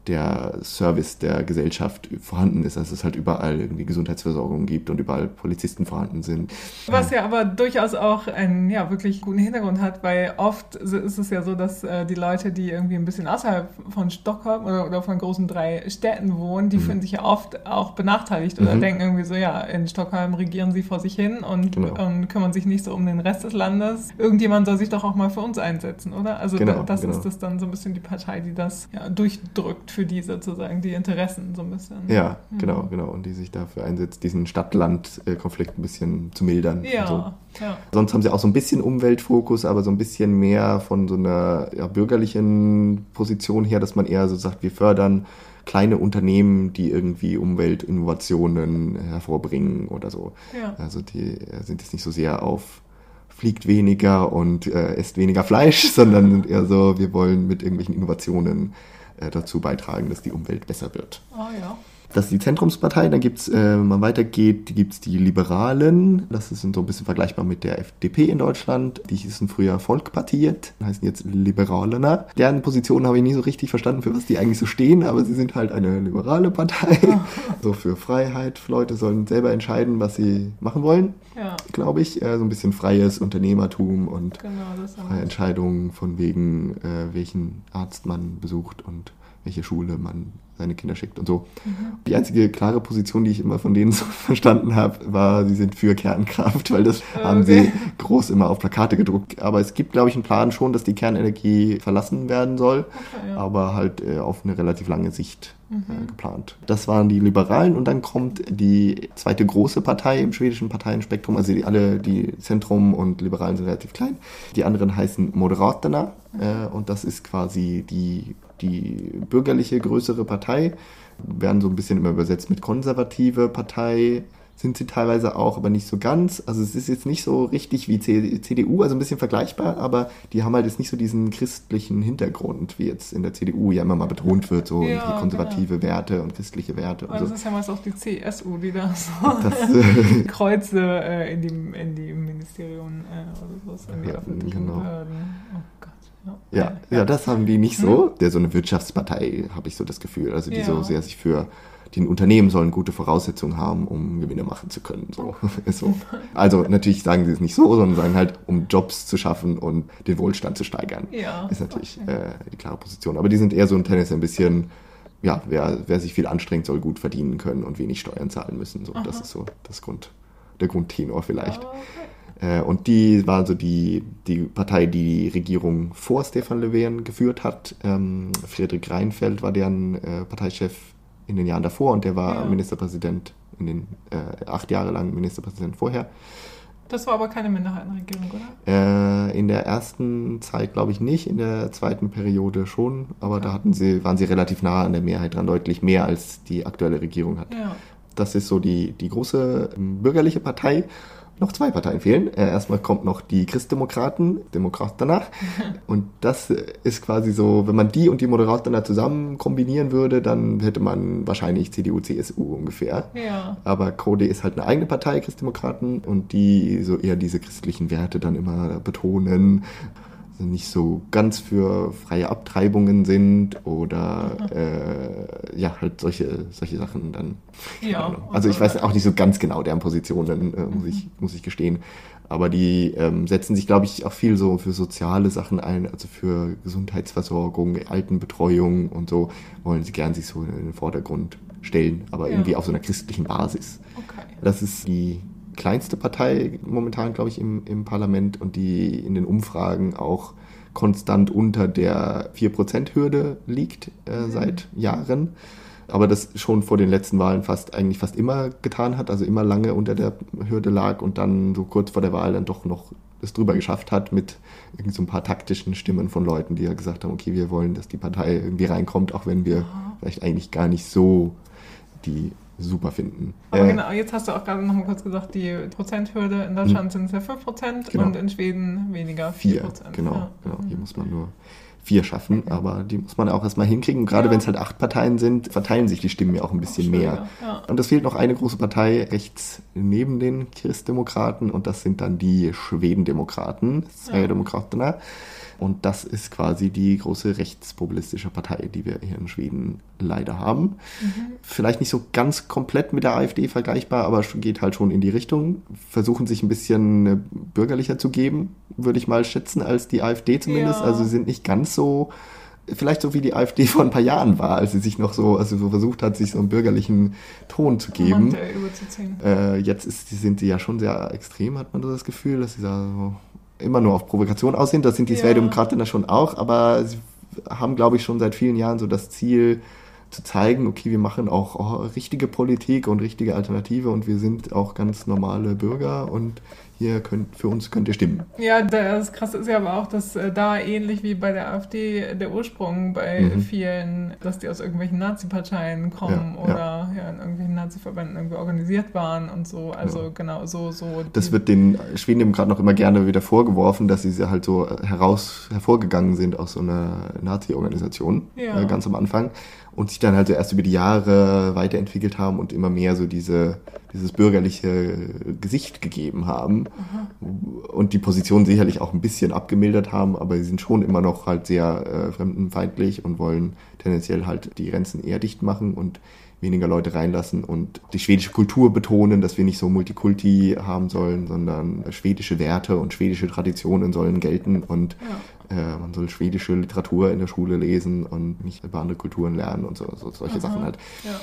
der Service der Gesellschaft vorhanden ist, dass es halt überall irgendwie Gesundheitsversorgung gibt und überall Polizisten vorhanden sind. Was ja aber durchaus auch einen ja, wirklich guten Hintergrund hat, weil oft ist es ja so, dass äh, die Leute, die irgendwie ein bisschen außerhalb von Stockholm oder, oder von großen drei Städten wohnen, die fühlen sich ja oft auch benachteiligt oder Mhm. denken irgendwie so, ja, in Stockholm regieren sie vor sich hin und, Genau. und kümmern sich nicht so um den Rest des Landes. Irgendjemand soll sich doch auch mal für uns einsetzen, oder? Also Genau, da, das genau. ist das dann so ein bisschen die Partei, die das ja, durchdrückt für die sozusagen, die Interessen so ein bisschen. Ja, Mhm. genau, genau. Und die sich dafür einsetzt, diesen Stadt-Land-Konflikt ein bisschen zu mildern. Ja, so. ja. Sonst haben sie auch so ein bisschen Umweltfokus, aber so ein bisschen mehr von so einer ja, bürgerlichen Position her, dass man eher so sagt, wir fördern kleine Unternehmen, die irgendwie Umweltinnovationen hervorbringen oder so. Ja. Also die äh, sind jetzt nicht so sehr auf fliegt weniger und äh, esst weniger Fleisch, sondern sind eher so, wir wollen mit irgendwelchen Innovationen dazu beitragen, dass die Umwelt besser wird. Ah ja. Das ist die Zentrumspartei. Dann gibt es, äh, wenn man weitergeht, gibt es die Liberalen. Das ist so ein bisschen vergleichbar mit der FDP in Deutschland. Die hießen früher Volkpartiet, heißen jetzt Liberalener. Deren Position habe ich nie so richtig verstanden, für was die eigentlich so stehen, aber sie sind halt eine liberale Partei. so für Freiheit. Leute sollen selber entscheiden, was sie machen wollen, Ja, glaube ich. Äh, so ein bisschen freies Unternehmertum und genau, freie. Entscheidungen von wegen, äh, welchen Arzt man besucht und welche Schule man seine Kinder schickt und so. Die einzige klare Position, die ich immer von denen so verstanden habe, war, sie sind für Kernkraft, weil das Äh, haben okay. sie groß immer auf Plakate gedruckt. Aber es gibt, glaube ich, einen Plan schon, dass die Kernenergie verlassen werden soll, Okay, ja. aber halt äh, auf eine relativ lange Sicht äh, geplant. Das waren die Liberalen und dann kommt die zweite große Partei im schwedischen Parteienspektrum, also die, alle, die Zentrum und Liberalen sind relativ klein. Die anderen heißen Moderaterna äh, und das ist quasi die, die bürgerliche größere Partei, werden so ein bisschen immer übersetzt mit konservative Partei. Sind sie teilweise auch, aber nicht so ganz. Also es ist jetzt nicht so richtig wie CDU, also ein bisschen vergleichbar, aber die haben halt jetzt nicht so diesen christlichen Hintergrund, wie jetzt in der CDU ja immer mal betont wird, so ja, konservative genau. Werte und christliche Werte. Und also so. das ist ja meist auch die CSU, die da so das, äh, Kreuze äh, in, die, in die Ministerien äh, oder so, in die ja, öffentlichen genau. Behörden. Oh Gott. Ja, ja, ja, das haben die nicht so. Der so eine Wirtschaftspartei, habe ich so das Gefühl. Also die ja. so sehr sich für die Unternehmen sollen gute Voraussetzungen haben, um Gewinne machen zu können. So. so. Also natürlich sagen sie es nicht so, sondern sagen halt, um Jobs zu schaffen und den Wohlstand zu steigern. Ja, ist natürlich okay. äh, die klare Position. Aber die sind eher so ein Tennis ein bisschen, ja, wer, wer sich viel anstrengt, soll gut verdienen können und wenig Steuern zahlen müssen. So. Das ist so das Grund, der Grundtenor vielleicht. Oh, okay. äh, und die war so die, die Partei, die die Regierung vor Stefan Löwen geführt hat. Ähm, Friedrich Reinfeldt war deren äh, Parteichef in den Jahren davor und der war ja. Ministerpräsident in den äh, acht Jahre lang Ministerpräsident vorher. Das war aber keine Minderheitenregierung, oder? Äh, in der ersten Zeit glaube ich nicht, in der zweiten Periode schon, aber okay. da hatten sie, waren sie relativ nah an der Mehrheit dran, deutlich mehr als die aktuelle Regierung hat. Ja. Das ist so die, die große ähm, bürgerliche Partei noch zwei Parteien fehlen. Äh, erstmal kommt noch die Christdemokraten, Demokrat danach. Und das ist quasi so, wenn man die und die Moderaten zusammen kombinieren würde, dann hätte man wahrscheinlich CDU, CSU ungefähr. Ja. Aber Code ist halt eine eigene Partei, Christdemokraten, und die so eher diese christlichen Werte dann immer betonen nicht so ganz für freie Abtreibungen sind oder mhm. äh, ja, halt solche, solche Sachen dann. Ja, also ich weiß auch nicht so ganz genau deren Positionen, äh, muss, mhm. ich, muss ich gestehen. Aber die ähm, setzen sich, glaube ich, auch viel so für soziale Sachen ein, also für Gesundheitsversorgung, Altenbetreuung und so, wollen sie gern sich so in den Vordergrund stellen, aber ja. irgendwie auf so einer christlichen Basis. Okay. Das ist die kleinste Partei momentan, glaube ich, im, im Parlament und die in den Umfragen auch konstant unter der 4%-Hürde liegt äh, mhm. seit Jahren. Aber das schon vor den letzten Wahlen fast eigentlich fast immer getan hat, also immer lange unter der Hürde lag und dann so kurz vor der Wahl dann doch noch es drüber geschafft hat mit irgendwie so ein paar taktischen Stimmen von Leuten, die ja gesagt haben, okay, wir wollen, dass die Partei irgendwie reinkommt, auch wenn wir vielleicht eigentlich gar nicht so die super finden. Aber äh, genau, jetzt hast du auch gerade noch mal kurz gesagt, die Prozenthürde in Deutschland mhm. sind es ja 5% genau. und in Schweden weniger 4%. 4 genau, ja. genau. Hier muss man nur vier schaffen, aber die muss man auch erstmal hinkriegen. Und gerade ja. wenn es halt acht Parteien sind, verteilen sich die Stimmen ja auch ein bisschen mehr. Ja. Und es fehlt noch eine große Partei rechts neben den Christdemokraten und das sind dann die Schwedendemokraten, Sverigedemokraterna. Ja. Und das ist quasi die große rechtspopulistische Partei, die wir hier in Schweden leider haben. Mhm. Vielleicht nicht so ganz komplett mit der AfD vergleichbar, aber geht halt schon in die Richtung. Versuchen sich ein bisschen äh, bürgerlicher zu geben, würde ich mal schätzen, als die AfD zumindest. Ja. Also sind nicht ganz so vielleicht so wie die AfD vor ein paar Jahren war, als sie sich noch so, also so versucht hat, sich so einen bürgerlichen Ton zu geben. Äh, jetzt ist, sind sie ja schon sehr extrem, hat man das Gefühl, dass sie da so immer nur auf Provokation aussehen. Das sind die ja. Sverigedemokraten ja schon auch, aber sie haben, glaube ich, schon seit vielen Jahren so das Ziel, zu zeigen, okay, wir machen auch oh, richtige Politik und richtige Alternative und wir sind auch ganz normale Bürger und hier könnt, für uns könnt ihr stimmen. Ja, das Krasse ist ja aber auch, dass äh, da ähnlich wie bei der AfD der Ursprung bei mhm. vielen, dass die aus irgendwelchen Nazi-Parteien kommen ja, oder ja. ja. in irgendwelchen Nazi-Verbänden irgendwie organisiert waren und so. Also ja. genau, so, so. Das wird den Schwedendemokraten noch immer gerne wieder vorgeworfen, dass sie halt so heraus hervorgegangen sind aus so einer Nazi-Organisation äh, ganz am Anfang und sich dann halt so erst über die Jahre weiterentwickelt haben und immer mehr so diese, dieses bürgerliche Gesicht gegeben haben Aha. und die Position sicherlich auch ein bisschen abgemildert haben, aber sie sind schon immer noch halt sehr äh, fremdenfeindlich und wollen tendenziell halt die Grenzen eher dicht machen und weniger Leute reinlassen und die schwedische Kultur betonen, dass wir nicht so Multikulti haben sollen, sondern schwedische Werte und schwedische Traditionen sollen gelten und ja. äh, man soll schwedische Literatur in der Schule lesen und nicht über andere Kulturen lernen und so, so solche Aha. Sachen halt. Ja.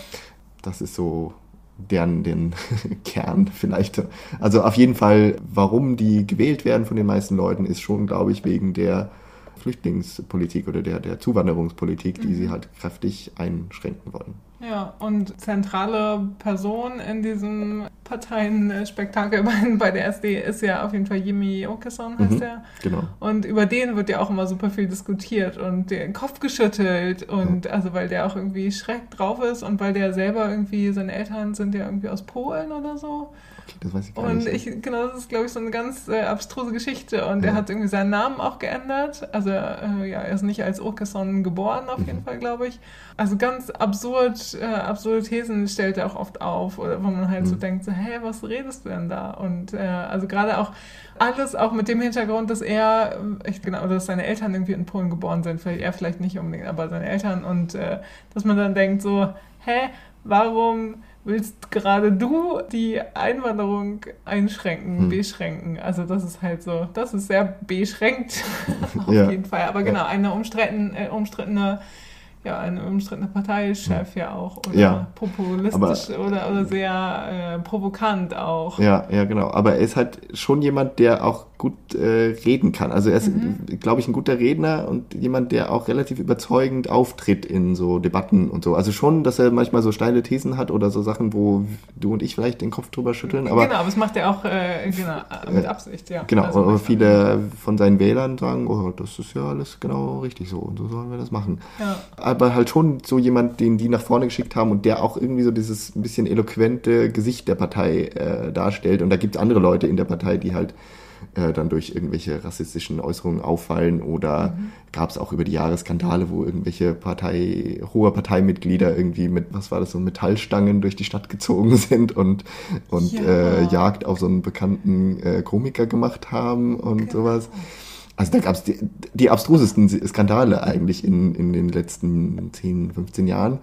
Das ist so deren den Kern vielleicht. Also auf jeden Fall, warum die gewählt werden von den meisten Leuten, ist schon, glaube ich, wegen der Flüchtlingspolitik oder der, der Zuwanderungspolitik, die mhm. sie halt kräftig einschränken wollen. Ja, und zentrale Person in diesem Parteienspektakel bei, bei der SD ist ja auf jeden Fall Jimmy Åkesson, heißt mhm, der. Genau. Und über den wird ja auch immer super viel diskutiert und den Kopf geschüttelt und ja. also weil der auch irgendwie schreck drauf ist und weil der selber irgendwie, seine Eltern sind ja irgendwie aus Polen oder so. Das weiß ich gar und nicht. Ich, genau, das ist, glaube ich, so eine ganz äh, abstruse Geschichte. Und ja. er hat irgendwie seinen Namen auch geändert. Also, äh, ja, er ist nicht als Åkesson geboren, auf mhm. jeden Fall, glaube ich. Also, ganz absurd, äh, absurde Thesen stellt er auch oft auf, oder wo man halt mhm. so denkt, so, hä, was redest du denn da? Und äh, also, gerade auch alles auch mit dem Hintergrund, dass er, ich, genau, dass seine Eltern irgendwie in Polen geboren sind. Vielleicht, er vielleicht nicht unbedingt, aber seine Eltern. Und äh, dass man dann denkt, so, hä, warum willst gerade du die Einwanderung einschränken, hm. beschränken. Also das ist halt so, das ist sehr beschränkt auf ja. jeden Fall. Aber genau, eine umstritten, äh, umstrittene ja, ein umstrittener Parteichef ja auch oder ja, populistisch aber, oder, oder sehr äh, provokant auch. Ja, ja, genau. Aber er ist halt schon jemand, der auch gut äh, reden kann. Also er ist, mhm. glaube ich, ein guter Redner und jemand, der auch relativ überzeugend auftritt in so Debatten und so. Also schon, dass er manchmal so steile Thesen hat oder so Sachen, wo du und ich vielleicht den Kopf drüber schütteln. Aber, genau, aber das macht er auch äh, genau, mit Absicht, ja. Genau, also aber viele von seinen Wählern sagen, oh, das ist ja alles genau richtig so und so sollen wir das machen. Ja aber halt schon so jemand, den die nach vorne geschickt haben und der auch irgendwie so dieses ein bisschen eloquente Gesicht der Partei äh, darstellt. Und da gibt es andere Leute in der Partei, die halt äh, dann durch irgendwelche rassistischen Äußerungen auffallen oder mhm. gab es auch über die Jahre Skandale, wo irgendwelche Partei, hohe Parteimitglieder irgendwie mit, was war das, so Metallstangen durch die Stadt gezogen sind und, und ja. äh, Jagd auf so einen bekannten äh, Komiker gemacht haben und genau. sowas. Also da gab es die, die abstrusesten Skandale eigentlich in, in den letzten 10, 15 Jahren.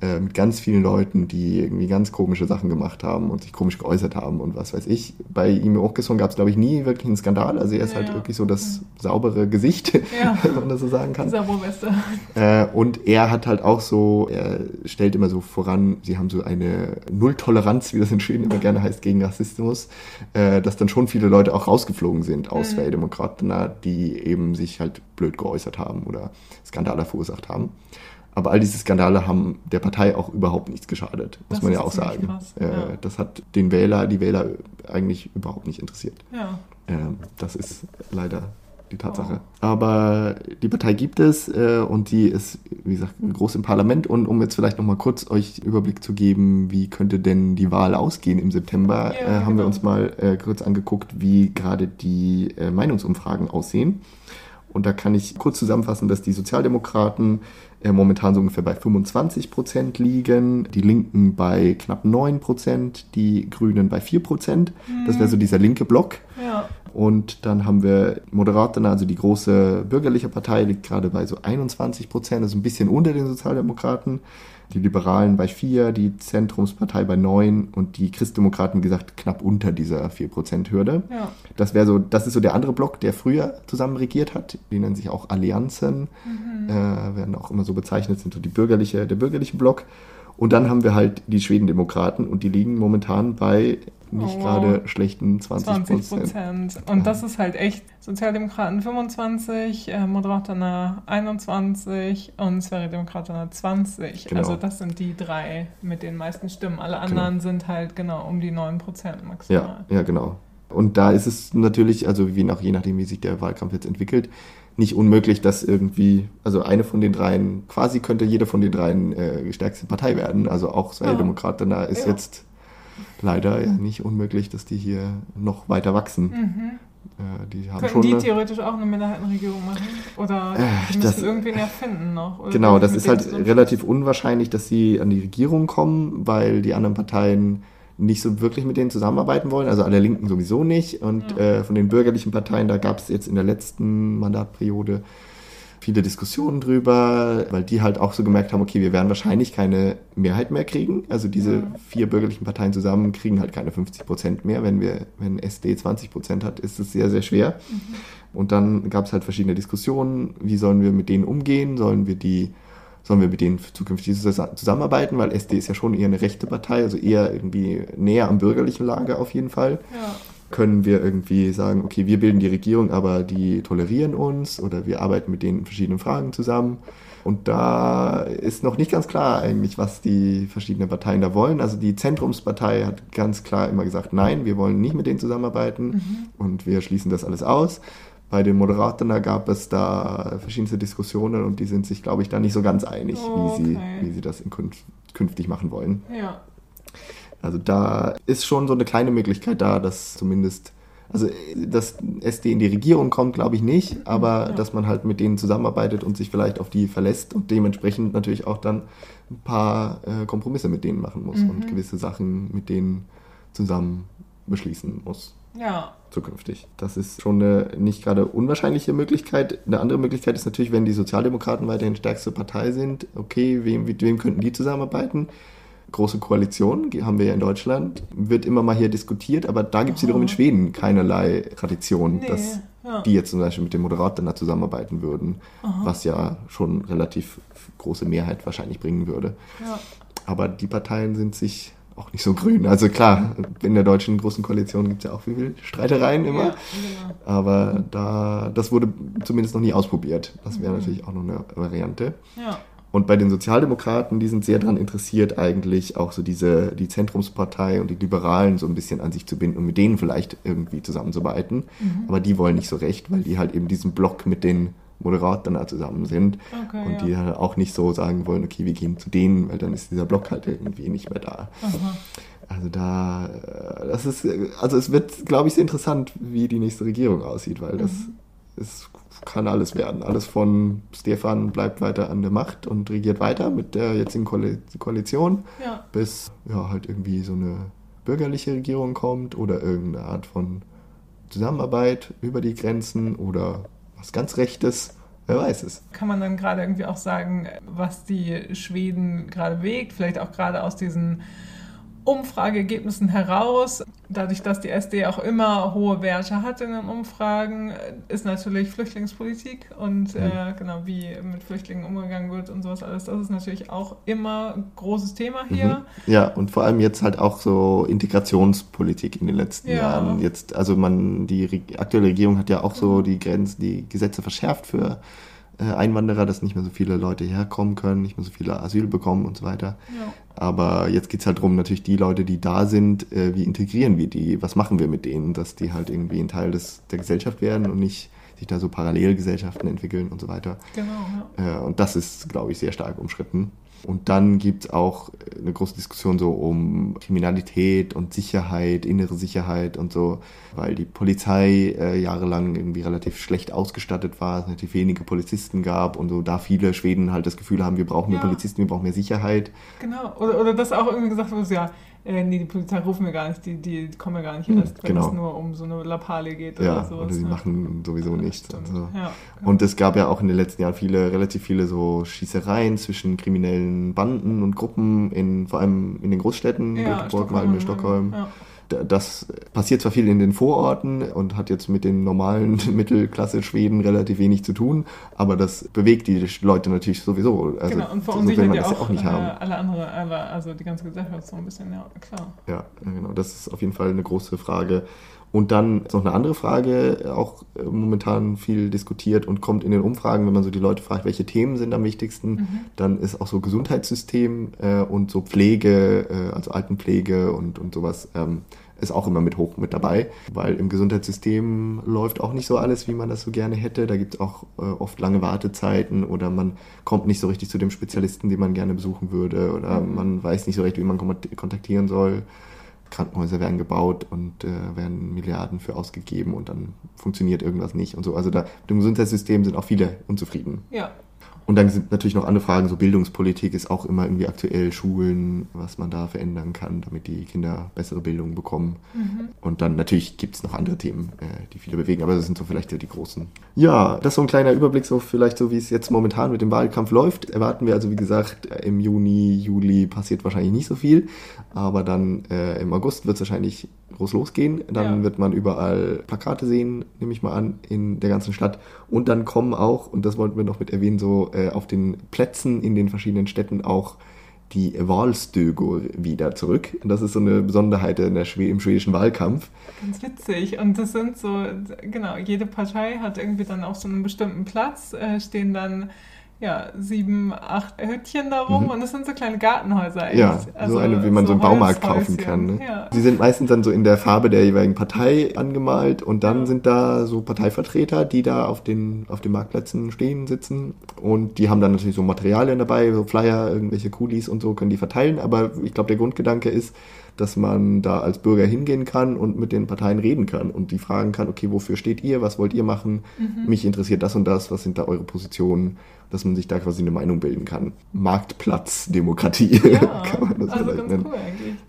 Äh, mit ganz vielen Leuten, die irgendwie ganz komische Sachen gemacht haben und sich komisch geäußert haben und was weiß ich. Bei ihm Åkesson gab es, glaube ich, nie wirklich einen Skandal. Also er ist ja, halt ja. wirklich so das saubere Gesicht, ja. wenn man das so sagen kann. Saubere Weste. Äh, und er hat halt auch so, er stellt immer so voran, sie haben so eine Nulltoleranz, wie das in Schweden immer gerne heißt, gegen Rassismus, äh, dass dann schon viele Leute auch rausgeflogen sind aus mhm. Sverigedemokraten, die eben sich halt blöd geäußert haben oder Skandale verursacht haben. Aber all diese Skandale haben der Partei auch überhaupt nichts geschadet, muss das man ja auch sagen. Krass, äh, ja. Das hat den Wähler, die Wähler eigentlich überhaupt nicht interessiert. Ja. Äh, das ist leider die Tatsache. Oh. Aber die Partei gibt es äh, und die ist, wie gesagt, groß im Parlament. Und um jetzt vielleicht nochmal kurz euch Überblick zu geben, wie könnte denn die Wahl ausgehen im September, ja, äh, haben genau. wir uns mal äh, kurz angeguckt, wie gerade die äh, Meinungsumfragen aussehen. Und da kann ich kurz zusammenfassen, dass die Sozialdemokraten äh, momentan so ungefähr bei 25 Prozent liegen, die Linken bei knapp 9 Prozent, die Grünen bei 4 Prozent. Mhm. Das wäre so dieser linke Block. Ja. Und dann haben wir Moderaten, also die große bürgerliche Partei liegt gerade bei so 21 Prozent, also ein bisschen unter den Sozialdemokraten die Liberalen bei 4, die Zentrumspartei bei 9 und die Christdemokraten, gesagt, knapp unter dieser 4%-Hürde. Ja. Das wäre so, das ist so der andere Block, der früher zusammen regiert hat. Die nennen sich auch Allianzen, mhm. äh, werden auch immer so bezeichnet, sind so die bürgerliche, der bürgerliche Block. Und dann haben wir halt die Schwedendemokraten und die liegen momentan bei nicht oh, gerade schlechten 20 Prozent. Und ja. das ist halt echt Sozialdemokraten 25, äh, Moderaten 21 und Sverigedemokraten 20. Genau. Also das sind die drei mit den meisten Stimmen. Alle genau. anderen genau. sind halt genau um die 9 Prozent maximal. Ja, ja, genau. Und da ist es natürlich, also wie nach, je nachdem, wie sich der Wahlkampf jetzt entwickelt, nicht unmöglich, dass irgendwie, also eine von den dreien, quasi könnte jede von den dreien äh, stärkste Partei werden. Also auch Sverigedemokraten, da ist ja. jetzt leider ja nicht unmöglich, dass die hier noch weiter wachsen. Mhm. Äh, die haben Könnten schon die eine, theoretisch auch eine Minderheitenregierung machen? Oder äh, die müssen das, irgendwen erfinden noch? Oder genau, das ist halt relativ unwahrscheinlich, dass sie an die Regierung kommen, weil die anderen Parteien nicht so wirklich mit denen zusammenarbeiten wollen, also alle Linken sowieso nicht. Und ja. äh, von den bürgerlichen Parteien, da gab es jetzt in der letzten Mandatperiode viele Diskussionen drüber, weil die halt auch so gemerkt haben, okay, wir werden wahrscheinlich keine Mehrheit mehr kriegen. Also diese ja. vier bürgerlichen Parteien zusammen kriegen halt keine 50 Prozent mehr. Wenn wir, wenn SD 20 Prozent hat, ist es sehr, sehr schwer. Mhm. Und dann gab es halt verschiedene Diskussionen. Wie sollen wir mit denen umgehen? Sollen wir die sollen wir mit denen zukünftig zusammenarbeiten, weil SD ist ja schon eher eine rechte Partei, also eher irgendwie näher am bürgerlichen Lager auf jeden Fall. Ja können wir irgendwie sagen, okay, wir bilden die Regierung, aber die tolerieren uns oder wir arbeiten mit denen in verschiedenen Fragen zusammen. Und da ist noch nicht ganz klar eigentlich, was die verschiedenen Parteien da wollen. Also die Zentrumspartei hat ganz klar immer gesagt, nein, wir wollen nicht mit denen zusammenarbeiten mhm. und wir schließen das alles aus. Bei den Moderaten da gab es da verschiedenste Diskussionen und die sind sich, glaube ich, da nicht so ganz einig, oh, wie, sie, wie sie das in künftig machen wollen. Ja. Also da ist schon so eine kleine Möglichkeit da, dass zumindest also dass SD in die Regierung kommt, glaube ich nicht, aber ja. dass man halt mit denen zusammenarbeitet und sich vielleicht auf die verlässt und dementsprechend natürlich auch dann ein paar äh, Kompromisse mit denen machen muss mhm. und gewisse Sachen mit denen zusammen beschließen muss. Ja. Zukünftig. Das ist schon eine nicht gerade unwahrscheinliche Möglichkeit. Eine andere Möglichkeit ist natürlich, wenn die Sozialdemokraten weiterhin stärkste Partei sind, okay, wem, mit wem könnten die zusammenarbeiten? Große Koalition, haben wir ja in Deutschland, wird immer mal hier diskutiert, aber da gibt es wiederum in Schweden keinerlei Tradition, nee, dass ja. die jetzt zum Beispiel mit dem Moderator da zusammenarbeiten würden, Aha. was ja schon relativ große Mehrheit wahrscheinlich bringen würde. Ja. Aber die Parteien sind sich auch nicht so grün. Also klar, in der deutschen großen Koalition gibt es ja auch viel Streitereien immer. Ja, genau. Aber da, das wurde zumindest noch nie ausprobiert. Das wäre mhm. natürlich auch noch eine Variante. Ja. Und bei den Sozialdemokraten, die sind sehr daran interessiert, eigentlich auch so diese, die Zentrumspartei und die Liberalen so ein bisschen an sich zu binden und mit denen vielleicht irgendwie zusammenzuarbeiten. Mhm. Aber die wollen nicht so recht, weil die halt eben diesen Block mit den Moderatoren da zusammen sind okay, und ja. die halt auch nicht so sagen wollen, okay, wir gehen zu denen, weil dann ist dieser Block halt irgendwie nicht mehr da. Aha. Also da, das ist, also es wird, glaube ich, sehr interessant, wie die nächste Regierung aussieht, weil das mhm. ist kann alles werden. Alles von Stefan bleibt weiter an der Macht und regiert weiter mit der jetzigen Koalition, ja. bis ja halt irgendwie so eine bürgerliche Regierung kommt oder irgendeine Art von Zusammenarbeit über die Grenzen oder was ganz Rechtes. Wer weiß es. Kann man dann gerade irgendwie auch sagen, was die Schweden gerade bewegt, vielleicht auch gerade aus diesen Umfrageergebnissen heraus. Dadurch, dass die SD auch immer hohe Werte hat in den Umfragen, ist natürlich Flüchtlingspolitik und mhm. äh, genau wie mit Flüchtlingen umgegangen wird und sowas alles. Das ist natürlich auch immer ein großes Thema hier. Mhm. Ja, und vor allem jetzt halt auch so Integrationspolitik in den letzten ja. Jahren. Jetzt, also man, die aktuelle Regierung hat ja auch so mhm. die Grenzen, die Gesetze verschärft für Einwanderer, dass nicht mehr so viele Leute herkommen können, nicht mehr so viele Asyl bekommen und so weiter. Ja. Aber jetzt geht es halt darum, natürlich die Leute, die da sind, äh, wie integrieren wir die, was machen wir mit denen, dass die halt irgendwie ein Teil des, der Gesellschaft werden und nicht sich da so Parallelgesellschaften entwickeln und so weiter. Genau. Ja. Äh, und das ist, glaube ich, sehr stark umschritten. Und dann gibt es auch eine große Diskussion so um Kriminalität und Sicherheit, innere Sicherheit und so, weil die Polizei äh, jahrelang irgendwie relativ schlecht ausgestattet war, es relativ wenige Polizisten gab und so da viele Schweden halt das Gefühl haben, wir brauchen mehr Polizisten, wir brauchen mehr Sicherheit. Genau, oder, oder dass auch irgendwie gesagt wurde, ja, äh, nee, die Polizei rufen wir gar nicht, die, die kommen ja gar nicht hm, erst, wenn genau. es nur um so eine Lappale geht ja, oder sowas. Oder sie ne? machen sowieso nichts. Also. Ja, genau. Und es gab ja auch in den letzten Jahren viele, relativ viele so Schießereien zwischen kriminellen Banden und Gruppen, in, vor allem in den Großstädten, ja, Göteborg, Malmö, Stockholm. Ja das passiert zwar viel in den Vororten und hat jetzt mit den normalen Mittelklasse-Schweden relativ wenig zu tun, aber das bewegt die Leute natürlich sowieso. Also, genau, und verunsichert so ja auch, auch nicht haben. alle andere, alle, also die ganze Gesellschaft so ein bisschen, ja, klar. Ja, genau, das ist auf jeden Fall eine große Frage. Und dann ist noch eine andere Frage, auch äh, momentan viel diskutiert und kommt in den Umfragen, wenn man so die Leute fragt, welche Themen sind am wichtigsten, mhm. dann ist auch so Gesundheitssystem äh, und so Pflege, äh, also Altenpflege und, und sowas, ähm, ist auch immer mit hoch mit dabei, weil im Gesundheitssystem läuft auch nicht so alles, wie man das so gerne hätte. Da gibt es auch äh, oft lange Wartezeiten oder man kommt nicht so richtig zu dem Spezialisten, den man gerne besuchen würde oder mhm. man weiß nicht so recht, wie man kontaktieren soll. Krankenhäuser werden gebaut und äh, werden Milliarden für ausgegeben und dann funktioniert irgendwas nicht und so. Also da dem Gesundheitssystem sind auch viele unzufrieden. Ja, und dann sind natürlich noch andere Fragen, so Bildungspolitik ist auch immer irgendwie aktuell, Schulen, was man da verändern kann, damit die Kinder bessere Bildung bekommen. Mhm. Und dann natürlich gibt es noch andere Themen, äh, die viele bewegen, aber das sind so vielleicht die großen. Ja, das ist so ein kleiner Überblick, so vielleicht so wie es jetzt momentan mit dem Wahlkampf läuft. Erwarten wir also, wie gesagt, im Juni, Juli passiert wahrscheinlich nicht so viel, aber dann äh, im August wird es wahrscheinlich groß losgehen. Dann ja. wird man überall Plakate sehen, nehme ich mal an, in der ganzen Stadt. Und dann kommen auch, und das wollten wir noch mit erwähnen, so äh, auf den Plätzen in den verschiedenen Städten auch die Wahlstögo wieder zurück. Das ist so eine Besonderheit in der Schwe im schwedischen Wahlkampf. Ganz witzig. Und das sind so, genau, jede Partei hat irgendwie dann auf so einem bestimmten Platz, äh, stehen dann ja, sieben, acht Hütchen darum mhm. und das sind so kleine Gartenhäuser eigentlich. Ja, also so eine, wie man so, so im Baumarkt kaufen kann. Ne? Ja. Sie sind meistens dann so in der Farbe der jeweiligen Partei angemalt und dann sind da so Parteivertreter, die da auf den, auf den Marktplätzen stehen, sitzen und die haben dann natürlich so Materialien dabei, so Flyer, irgendwelche Kulis und so können die verteilen, aber ich glaube, der Grundgedanke ist, dass man da als Bürger hingehen kann und mit den Parteien reden kann und die fragen kann, okay, wofür steht ihr, was wollt ihr machen, mhm. mich interessiert das und das, was sind da eure Positionen, dass man sich da quasi eine Meinung bilden kann. Marktplatzdemokratie ja, kann man das also vielleicht nennen. Cool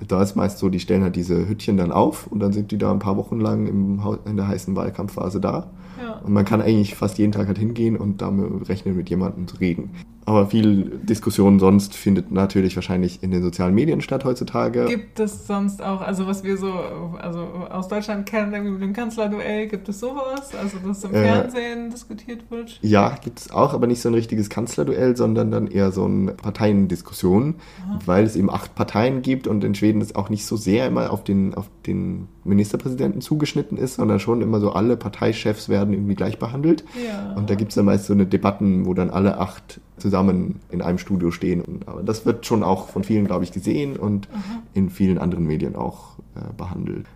da ist meist so, die stellen halt diese Hütchen dann auf und dann sind die da ein paar Wochen lang im, in der heißen Wahlkampfphase da. Ja. Und man kann eigentlich fast jeden Tag halt hingehen und damit rechnen, mit jemandem zu reden. Aber viel Diskussion sonst findet natürlich wahrscheinlich in den sozialen Medien statt heutzutage. Gibt es sonst auch, also was wir so also aus Deutschland kennen, irgendwie mit dem Kanzlerduell, gibt es sowas? Also dass im äh, Fernsehen diskutiert wird? Ja, gibt es auch, aber nicht so ein richtiges Kanzlerduell, sondern dann eher so eine Parteiendiskussion, Aha. weil es eben acht Parteien gibt und in Schweden es auch nicht so sehr immer auf den, auf den Ministerpräsidenten zugeschnitten ist, sondern schon immer so alle Parteichefs werden irgendwie gleich behandelt. Ja. Und da gibt es dann meist so eine Debatten, wo dann alle acht zusammen in einem Studio stehen. Aber das wird schon auch von vielen, glaube ich, gesehen und Aha. in vielen anderen Medien auch äh, behandelt.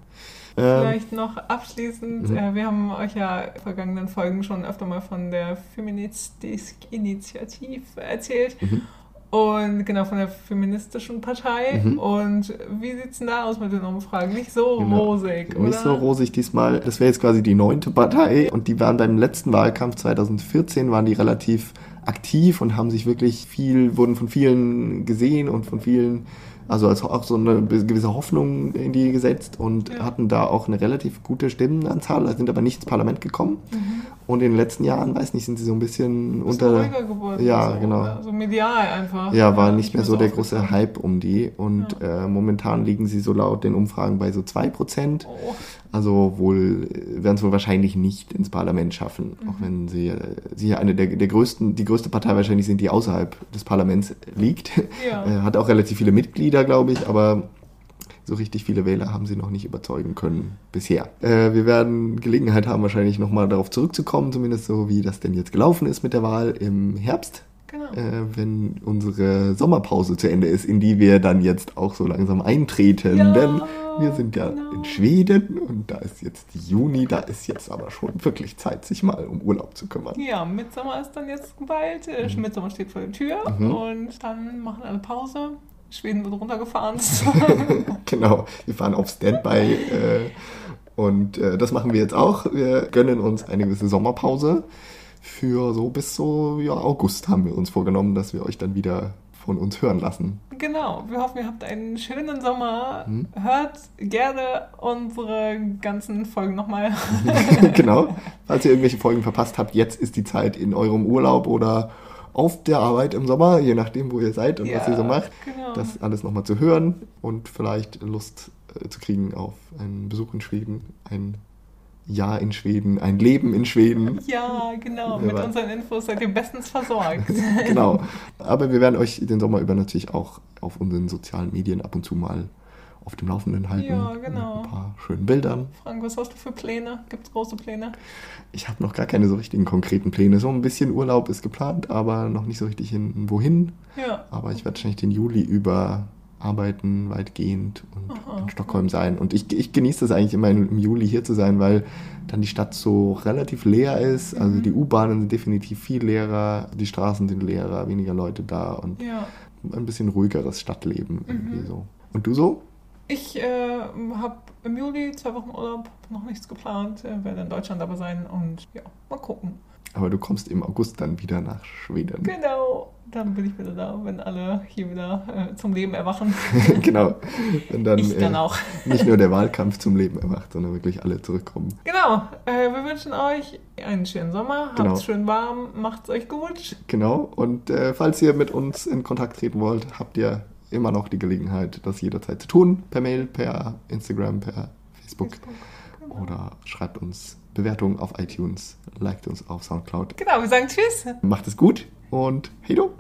Vielleicht ähm, noch abschließend, mhm. äh, wir haben euch ja in vergangenen Folgen schon öfter mal von der Feministisch-Initiative erzählt. Mhm. Und genau, von der feministischen Partei. Mhm. Und wie sieht es denn da aus mit den Umfragen? Nicht so genau. rosig, Nicht so rosig diesmal. Das wäre jetzt quasi die neunte Partei. Und die waren beim letzten Wahlkampf 2014, waren die relativ aktiv und haben sich wirklich viel, wurden von vielen gesehen und von vielen, also als auch so eine gewisse Hoffnung in die gesetzt und ja. hatten da auch eine relativ gute Stimmenanzahl, sind aber nicht ins Parlament gekommen. Mhm. Und in den letzten Jahren, weiß nicht, sind sie so ein bisschen, ein bisschen unter. Geworden, ja, so, genau. So medial einfach. Ja, war ja, nicht mehr so der große Hype um die. Und ja. äh, momentan liegen sie so laut den Umfragen bei so 2%. Oh. Also wohl werden es wohl wahrscheinlich nicht ins Parlament schaffen, mhm. auch wenn sie, sie eine der, der größten, die größte Partei wahrscheinlich sind, die außerhalb des Parlaments liegt. Ja. Äh, hat auch relativ viele Mitglieder, glaube ich, aber so richtig viele Wähler haben sie noch nicht überzeugen können bisher. Äh, wir werden Gelegenheit haben, wahrscheinlich nochmal darauf zurückzukommen, zumindest so wie das denn jetzt gelaufen ist mit der Wahl im Herbst. Genau. Äh, wenn unsere Sommerpause zu Ende ist, in die wir dann jetzt auch so langsam eintreten. Ja, denn wir sind ja genau. in Schweden und da ist jetzt Juni, da ist jetzt aber schon wirklich Zeit, sich mal um Urlaub zu kümmern. Ja, Mitsommer ist dann jetzt bald. Mhm. Mitsommer steht vor der Tür mhm. und dann machen alle Pause. Schweden wird runtergefahren. genau, wir fahren auf Standby. Äh, und äh, das machen wir jetzt auch. Wir gönnen uns eine gewisse Sommerpause. Für so bis so ja, August haben wir uns vorgenommen, dass wir euch dann wieder von uns hören lassen. Genau, wir hoffen, ihr habt einen schönen Sommer. Hm? Hört gerne unsere ganzen Folgen nochmal. genau, falls ihr irgendwelche Folgen verpasst habt, jetzt ist die Zeit in eurem Urlaub oder auf der Arbeit im Sommer, je nachdem, wo ihr seid und ja, was ihr so macht, genau. das alles nochmal zu hören und vielleicht Lust äh, zu kriegen auf einen Besuch in Schweden, ein Jahr in Schweden, ein Leben in Schweden. Ja, genau. Mit unseren Infos seid ihr bestens versorgt. genau. Aber wir werden euch den Sommer über natürlich auch auf unseren sozialen Medien ab und zu mal auf dem Laufenden halten. Ja, genau. Mit ein paar schönen Bildern. Frank, was hast du für Pläne? Gibt es große Pläne? Ich habe noch gar keine so richtigen konkreten Pläne. So ein bisschen Urlaub ist geplant, aber noch nicht so richtig hin, wohin. Ja. Aber ich werde wahrscheinlich den Juli über arbeiten weitgehend und Aha. in Stockholm sein. Und ich, ich genieße das eigentlich immer im Juli hier zu sein, weil dann die Stadt so relativ leer ist. Also mhm. die U-Bahnen sind definitiv viel leerer, die Straßen sind leerer, weniger Leute da und ja. ein bisschen ruhigeres Stadtleben mhm. irgendwie so. Und du so? Ich äh, habe im Juli zwei Wochen Urlaub, noch nichts geplant, äh, werde in Deutschland aber sein und ja, mal gucken. Aber du kommst im August dann wieder nach Schweden. Genau, dann bin ich wieder da, wenn alle hier wieder äh, zum Leben erwachen. genau. Wenn dann, ich dann äh, auch. nicht nur der Wahlkampf zum Leben erwacht, sondern wirklich alle zurückkommen. Genau. Äh, wir wünschen euch einen schönen Sommer. Genau. Habt es schön warm, macht's euch gut. Genau. Und äh, falls ihr mit uns in Kontakt treten wollt, habt ihr immer noch die Gelegenheit, das jederzeit zu tun. Per Mail, per Instagram, per Facebook. Facebook genau. Oder schreibt uns Bewertung auf iTunes, liked uns auf Soundcloud. Genau, wir sagen Tschüss. Macht es gut und hey du.